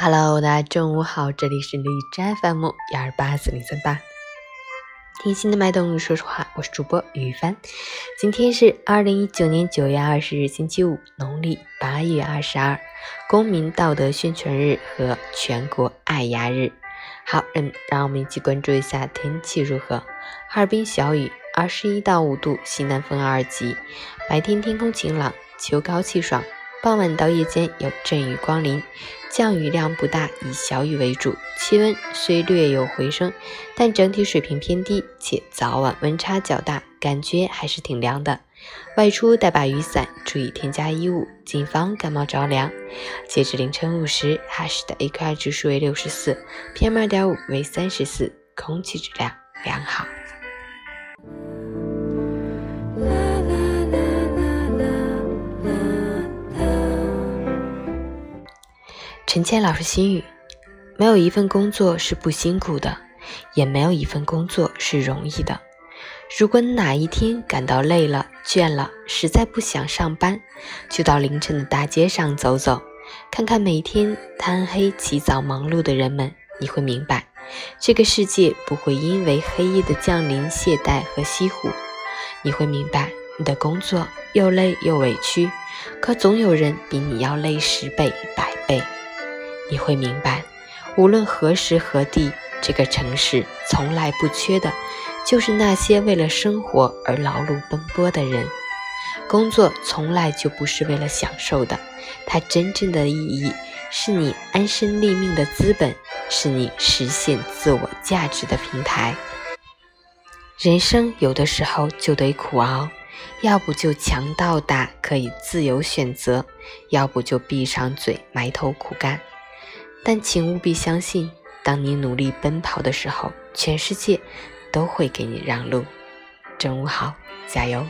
Hello，大家中午好，这里是荔枝 FM 幺二八四零三八，听心的脉动，说实话，我是主播雨帆。今天是二零一九年九月二十日，星期五，农历八月二十二，公民道德宣传日和全国爱牙日。好，嗯，让我们一起关注一下天气如何。哈尔滨小雨，二十一到五度，西南风二级，白天天空晴朗，秋高气爽。傍晚到夜间有阵雨光临，降雨量不大，以小雨为主。气温虽略有回升，但整体水平偏低，且早晚温差较大，感觉还是挺凉的。外出带把雨伞，注意添加衣物，谨防感冒着凉。截至凌晨五时，哈市的 AQI 指数为六十四，PM 二点五为三十四，空气质量良好。陈谦老师心语：没有一份工作是不辛苦的，也没有一份工作是容易的。如果你哪一天感到累了、倦了，实在不想上班，就到凌晨的大街上走走，看看每天贪黑起早忙碌的人们，你会明白，这个世界不会因为黑夜的降临懈怠和西湖。你会明白，你的工作又累又委屈，可总有人比你要累十倍、百倍。你会明白，无论何时何地，这个城市从来不缺的，就是那些为了生活而劳碌奔波的人。工作从来就不是为了享受的，它真正的意义是你安身立命的资本，是你实现自我价值的平台。人生有的时候就得苦熬，要不就强到大可以自由选择，要不就闭上嘴埋头苦干。但请务必相信，当你努力奔跑的时候，全世界都会给你让路。中午好，加油！